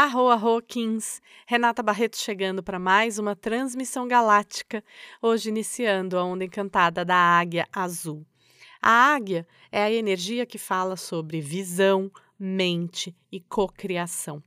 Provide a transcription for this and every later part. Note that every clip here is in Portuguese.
Arro, arro, Kings! Renata Barreto chegando para mais uma transmissão galáctica, hoje iniciando a onda encantada da águia azul. A águia é a energia que fala sobre visão, mente e cocriação.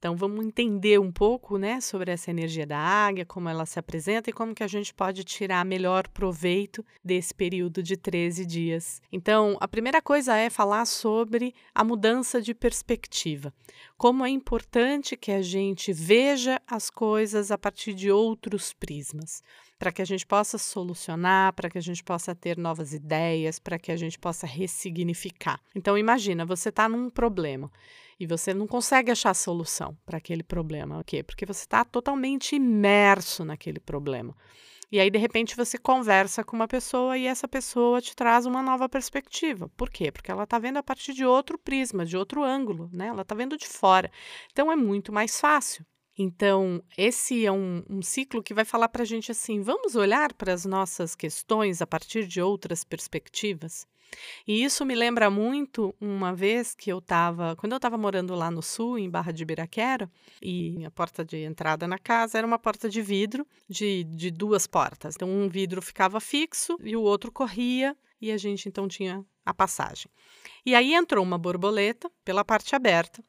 Então vamos entender um pouco, né, sobre essa energia da águia, como ela se apresenta e como que a gente pode tirar melhor proveito desse período de 13 dias. Então, a primeira coisa é falar sobre a mudança de perspectiva. Como é importante que a gente veja as coisas a partir de outros prismas para que a gente possa solucionar, para que a gente possa ter novas ideias, para que a gente possa ressignificar. Então imagina, você está num problema e você não consegue achar solução para aquele problema, ok? Porque você está totalmente imerso naquele problema. E aí, de repente, você conversa com uma pessoa e essa pessoa te traz uma nova perspectiva. Por quê? Porque ela está vendo a partir de outro prisma, de outro ângulo, né? Ela está vendo de fora. Então, é muito mais fácil. Então, esse é um, um ciclo que vai falar para a gente assim: vamos olhar para as nossas questões a partir de outras perspectivas? E isso me lembra muito uma vez que eu estava, quando eu estava morando lá no sul, em Barra de Ibiraquera, e a porta de entrada na casa era uma porta de vidro, de, de duas portas. Então, um vidro ficava fixo e o outro corria, e a gente então tinha a passagem. E aí entrou uma borboleta pela parte aberta,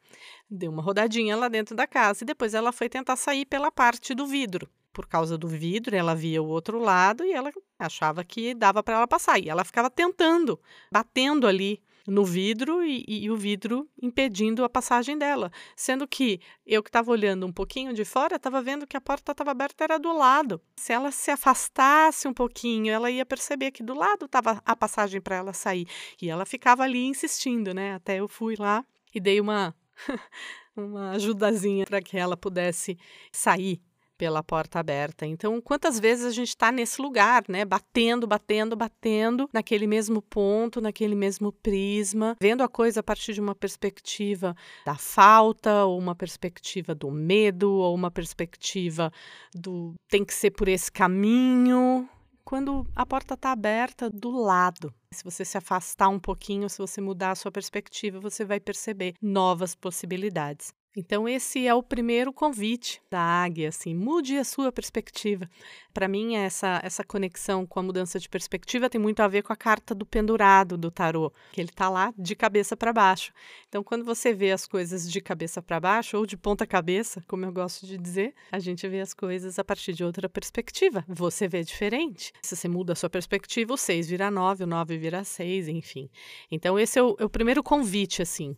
deu uma rodadinha lá dentro da casa e depois ela foi tentar sair pela parte do vidro. Por causa do vidro, ela via o outro lado e ela achava que dava para ela passar. E ela ficava tentando, batendo ali no vidro e, e, o vidro impedindo a passagem dela. Sendo que eu que estava olhando um pouquinho de fora, estava vendo que a porta estava aberta, era do lado. Se ela se afastasse um pouquinho, ela ia perceber que do lado estava a passagem para ela sair. E ela ficava ali insistindo, né? Até eu fui lá e dei uma. uma ajudazinha para que ela pudesse sair pela porta aberta. Então, quantas vezes a gente está nesse lugar, né? Batendo, batendo, batendo naquele mesmo ponto, naquele mesmo prisma, vendo a coisa a partir de uma perspectiva da falta, ou uma perspectiva do medo, ou uma perspectiva do tem que ser por esse caminho. Quando a porta está aberta do lado, se você se afastar um pouquinho, se você mudar a sua perspectiva, você vai perceber novas possibilidades. Então esse é o primeiro convite da águia, assim, mude a sua perspectiva. Para mim essa essa conexão com a mudança de perspectiva tem muito a ver com a carta do pendurado do tarô, que ele está lá de cabeça para baixo. Então quando você vê as coisas de cabeça para baixo ou de ponta cabeça, como eu gosto de dizer, a gente vê as coisas a partir de outra perspectiva. Você vê diferente. Se você muda a sua perspectiva, o 6 vira 9, o 9 vira 6, enfim. Então esse é o, é o primeiro convite assim.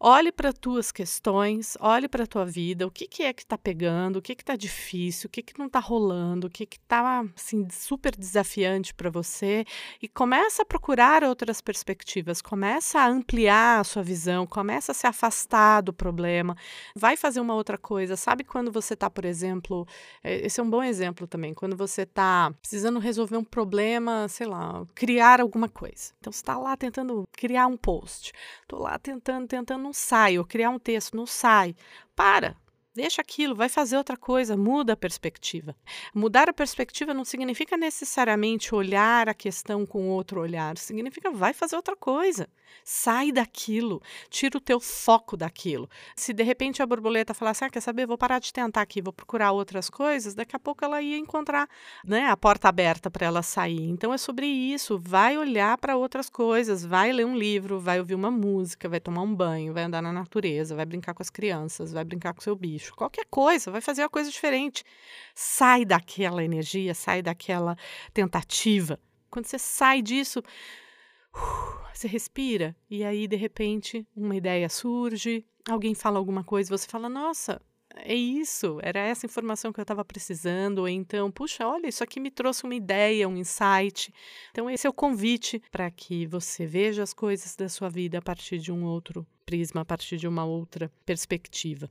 Olhe para tuas questões, olhe para a tua vida, o que, que é que está pegando, o que está difícil, o que, que não está rolando, o que está assim, super desafiante para você e começa a procurar outras perspectivas, começa a ampliar a sua visão, começa a se afastar do problema, vai fazer uma outra coisa. Sabe quando você está, por exemplo, é, esse é um bom exemplo também, quando você está precisando resolver um problema, sei lá, criar alguma coisa. Então você está lá tentando criar um post, estou lá tentando, tentando não sai, ou criar um texto não sai. Para, Deixa aquilo, vai fazer outra coisa, muda a perspectiva. Mudar a perspectiva não significa necessariamente olhar a questão com outro olhar, significa vai fazer outra coisa. Sai daquilo, tira o teu foco daquilo. Se de repente a borboleta falasse, ah, quer saber, vou parar de tentar aqui, vou procurar outras coisas, daqui a pouco ela ia encontrar né, a porta aberta para ela sair. Então é sobre isso, vai olhar para outras coisas, vai ler um livro, vai ouvir uma música, vai tomar um banho, vai andar na natureza, vai brincar com as crianças, vai brincar com seu bicho qualquer coisa, vai fazer uma coisa diferente. Sai daquela energia, sai daquela tentativa. Quando você sai disso, você respira e aí de repente uma ideia surge, alguém fala alguma coisa, você fala: "Nossa, é isso, era essa informação que eu estava precisando, ou então, puxa, olha, isso aqui me trouxe uma ideia, um insight. Então, esse é o convite para que você veja as coisas da sua vida a partir de um outro prisma, a partir de uma outra perspectiva.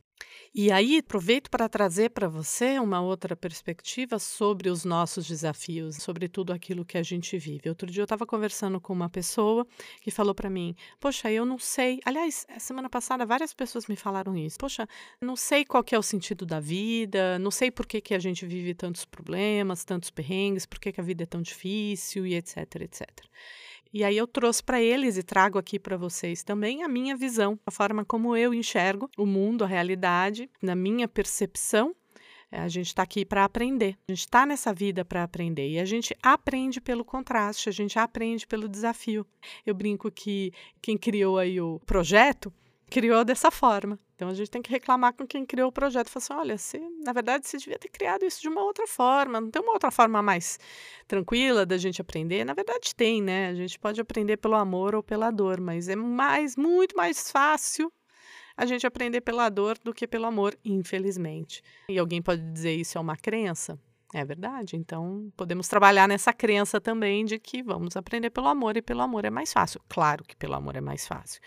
E aí, aproveito para trazer para você uma outra perspectiva sobre os nossos desafios, sobre tudo aquilo que a gente vive. Outro dia eu estava conversando com uma pessoa que falou para mim: Poxa, eu não sei. Aliás, semana passada várias pessoas me falaram isso. Poxa, não sei qual que é o sentido da vida, não sei por que, que a gente vive tantos problemas, tantos perrengues, por que, que a vida é tão difícil e etc, etc. E aí eu trouxe para eles e trago aqui para vocês também a minha visão, a forma como eu enxergo o mundo, a realidade, na minha percepção. Eh, a gente está aqui para aprender. A gente está nessa vida para aprender. E a gente aprende pelo contraste, a gente aprende pelo desafio. Eu brinco que quem criou aí o projeto criou dessa forma. Então a gente tem que reclamar com quem criou o projeto. Falar assim: olha, se, na verdade você devia ter criado isso de uma outra forma. Não tem uma outra forma mais tranquila da gente aprender? Na verdade tem, né? A gente pode aprender pelo amor ou pela dor, mas é mais, muito mais fácil a gente aprender pela dor do que pelo amor, infelizmente. E alguém pode dizer isso é uma crença? É verdade. Então, podemos trabalhar nessa crença também de que vamos aprender pelo amor e pelo amor é mais fácil. Claro que pelo amor é mais fácil.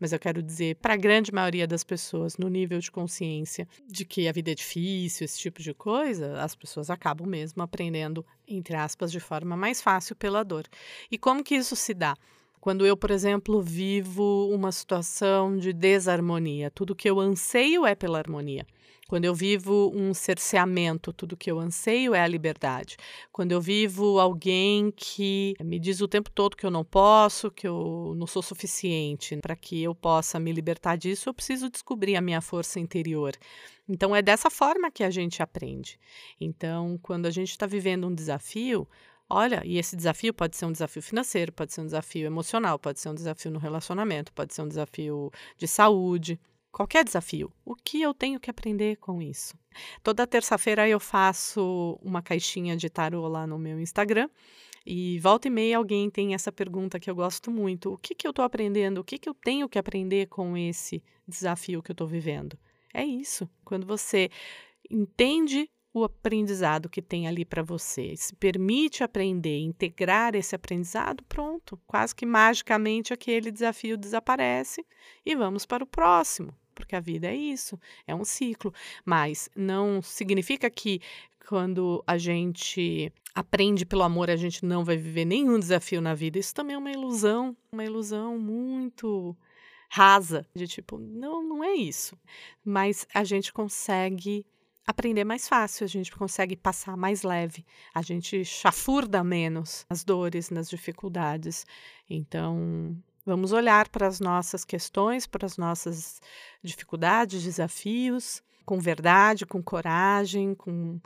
Mas eu quero dizer para a grande maioria das pessoas no nível de consciência de que a vida é difícil, esse tipo de coisa, as pessoas acabam mesmo aprendendo, entre aspas, de forma mais fácil pela dor. E como que isso se dá? Quando eu, por exemplo, vivo uma situação de desarmonia, tudo que eu anseio é pela harmonia. Quando eu vivo um cerceamento, tudo que eu anseio é a liberdade. Quando eu vivo alguém que me diz o tempo todo que eu não posso, que eu não sou suficiente, para que eu possa me libertar disso, eu preciso descobrir a minha força interior. Então é dessa forma que a gente aprende. Então, quando a gente está vivendo um desafio, Olha, e esse desafio pode ser um desafio financeiro, pode ser um desafio emocional, pode ser um desafio no relacionamento, pode ser um desafio de saúde qualquer desafio. O que eu tenho que aprender com isso? Toda terça-feira eu faço uma caixinha de tarô lá no meu Instagram. E volta e meia alguém tem essa pergunta que eu gosto muito: o que, que eu estou aprendendo? O que, que eu tenho que aprender com esse desafio que eu estou vivendo? É isso. Quando você entende o aprendizado que tem ali para você, se permite aprender, integrar esse aprendizado, pronto, quase que magicamente aquele desafio desaparece e vamos para o próximo porque a vida é isso, é um ciclo. Mas não significa que quando a gente aprende pelo amor, a gente não vai viver nenhum desafio na vida. Isso também é uma ilusão, uma ilusão muito rasa, de tipo, não, não é isso. Mas a gente consegue aprender mais fácil, a gente consegue passar mais leve, a gente chafurda menos as dores, nas dificuldades. Então, Vamos olhar para as nossas questões, para as nossas dificuldades, desafios, com verdade, com coragem, com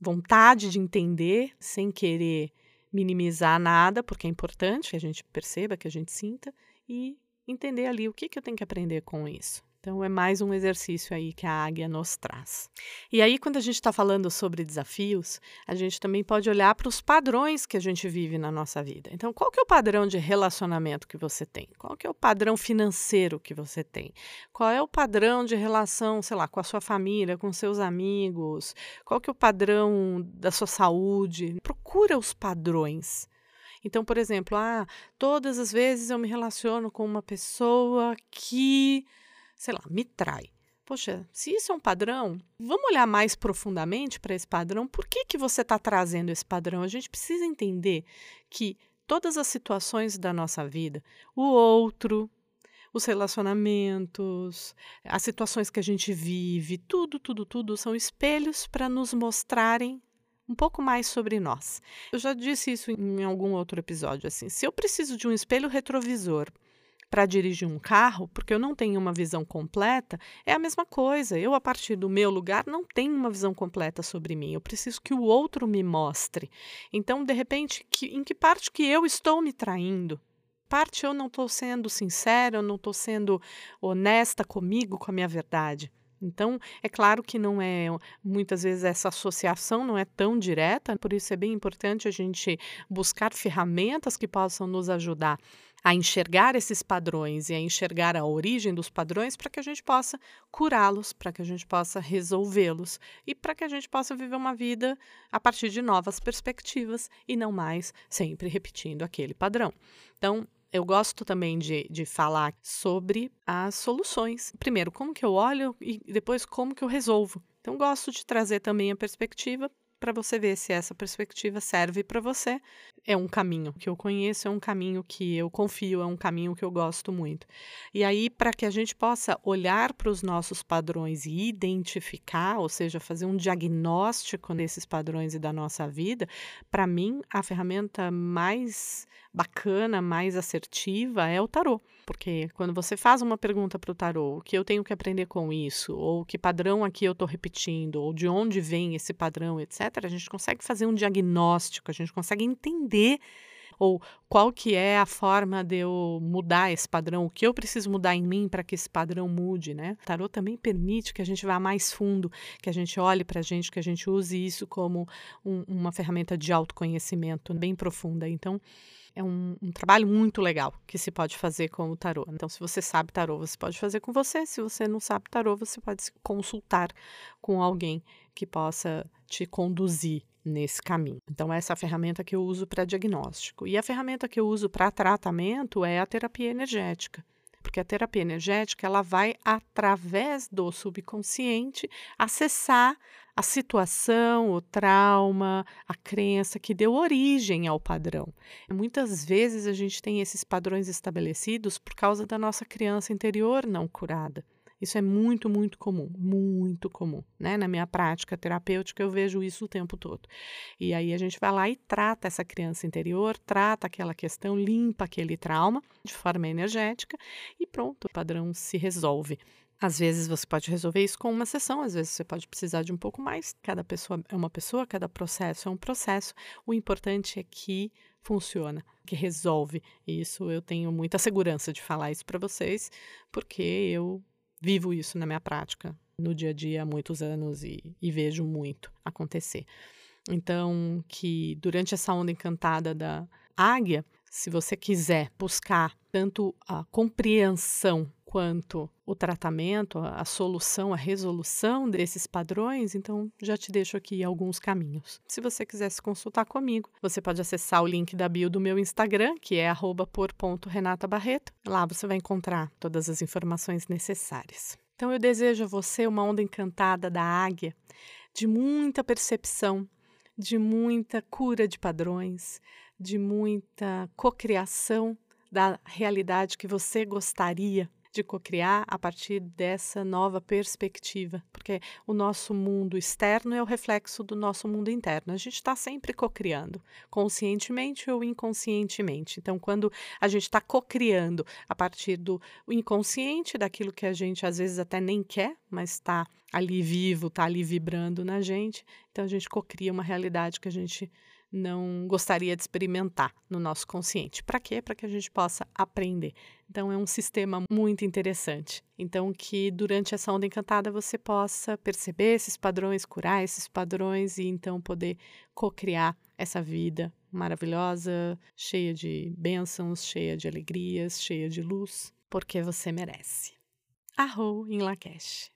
vontade de entender, sem querer minimizar nada, porque é importante que a gente perceba, que a gente sinta, e entender ali o que, que eu tenho que aprender com isso. Então, é mais um exercício aí que a águia nos traz. E aí, quando a gente está falando sobre desafios, a gente também pode olhar para os padrões que a gente vive na nossa vida. Então, qual que é o padrão de relacionamento que você tem? Qual que é o padrão financeiro que você tem? Qual é o padrão de relação, sei lá, com a sua família, com seus amigos? Qual que é o padrão da sua saúde? Procura os padrões. Então, por exemplo, ah, todas as vezes eu me relaciono com uma pessoa que sei lá, me trai. Poxa, se isso é um padrão, vamos olhar mais profundamente para esse padrão. Por que, que você está trazendo esse padrão? A gente precisa entender que todas as situações da nossa vida, o outro, os relacionamentos, as situações que a gente vive, tudo, tudo, tudo são espelhos para nos mostrarem um pouco mais sobre nós. Eu já disse isso em algum outro episódio assim. Se eu preciso de um espelho retrovisor para dirigir um carro, porque eu não tenho uma visão completa, é a mesma coisa. Eu, a partir do meu lugar, não tenho uma visão completa sobre mim. Eu preciso que o outro me mostre. Então, de repente, que, em que parte que eu estou me traindo? Parte eu não estou sendo sincera, eu não estou sendo honesta comigo, com a minha verdade. Então, é claro que não é, muitas vezes essa associação não é tão direta, por isso é bem importante a gente buscar ferramentas que possam nos ajudar a enxergar esses padrões e a enxergar a origem dos padrões para que a gente possa curá-los, para que a gente possa resolvê-los e para que a gente possa viver uma vida a partir de novas perspectivas e não mais sempre repetindo aquele padrão. Então, eu gosto também de, de falar sobre as soluções. Primeiro, como que eu olho e depois como que eu resolvo. Então, gosto de trazer também a perspectiva para você ver se essa perspectiva serve para você. É um caminho que eu conheço, é um caminho que eu confio, é um caminho que eu gosto muito. E aí, para que a gente possa olhar para os nossos padrões e identificar, ou seja, fazer um diagnóstico desses padrões e da nossa vida, para mim, a ferramenta mais bacana, mais assertiva é o tarô. Porque quando você faz uma pergunta para o tarô, o que eu tenho que aprender com isso, ou que padrão aqui eu estou repetindo, ou de onde vem esse padrão, etc., a gente consegue fazer um diagnóstico, a gente consegue entender ou qual que é a forma de eu mudar esse padrão, o que eu preciso mudar em mim para que esse padrão mude, né? O tarot também permite que a gente vá mais fundo, que a gente olhe para a gente, que a gente use isso como um, uma ferramenta de autoconhecimento bem profunda. Então, é um, um, trabalho muito legal que se pode fazer com o tarô. Então, se você sabe tarô, você pode fazer com você. Se você não sabe tarô, você pode se consultar com alguém que possa te conduzir nesse caminho. Então, essa é a ferramenta que eu uso para diagnóstico. E a ferramenta que eu uso para tratamento é a terapia energética porque a terapia energética ela vai através do subconsciente acessar a situação, o trauma, a crença que deu origem ao padrão. Muitas vezes a gente tem esses padrões estabelecidos por causa da nossa criança interior não curada. Isso é muito, muito comum, muito comum, né? Na minha prática terapêutica eu vejo isso o tempo todo. E aí a gente vai lá e trata essa criança interior, trata aquela questão, limpa aquele trauma de forma energética e pronto, o padrão se resolve. Às vezes você pode resolver isso com uma sessão, às vezes você pode precisar de um pouco mais. Cada pessoa é uma pessoa, cada processo é um processo. O importante é que funciona, que resolve. E isso eu tenho muita segurança de falar isso para vocês, porque eu vivo isso na minha prática no dia a dia há muitos anos e, e vejo muito acontecer. Então, que durante essa onda encantada da águia, se você quiser buscar tanto a compreensão quanto o tratamento, a, solução, a resolução desses padrões, então já te deixo aqui alguns caminhos. Se você quiser se consultar comigo, você pode acessar o link da bio do meu Instagram, que é por.renatabarreto. Lá você vai encontrar todas as informações necessárias. Então eu desejo a você uma onda encantada da águia, de muita percepção, de muita cura de padrões, de muita cocriação da realidade que você gostaria de cocriar a partir dessa nova perspectiva, porque o nosso mundo externo é o reflexo do nosso mundo interno. A gente está sempre cocriando, conscientemente ou inconscientemente. Então, quando a gente está cocriando a partir do inconsciente, daquilo que a gente às vezes até nem quer, mas está ali vivo, está ali vibrando na gente, então a gente cocria uma realidade que a gente não gostaria de experimentar no nosso consciente. Para quê? Para que a gente possa aprender. Então é um sistema muito interessante. Então que durante essa onda encantada você possa perceber esses padrões, curar esses padrões e então poder co-criar essa vida maravilhosa, cheia de bênçãos, cheia de alegrias, cheia de luz, porque você merece. Arro em Lakesh.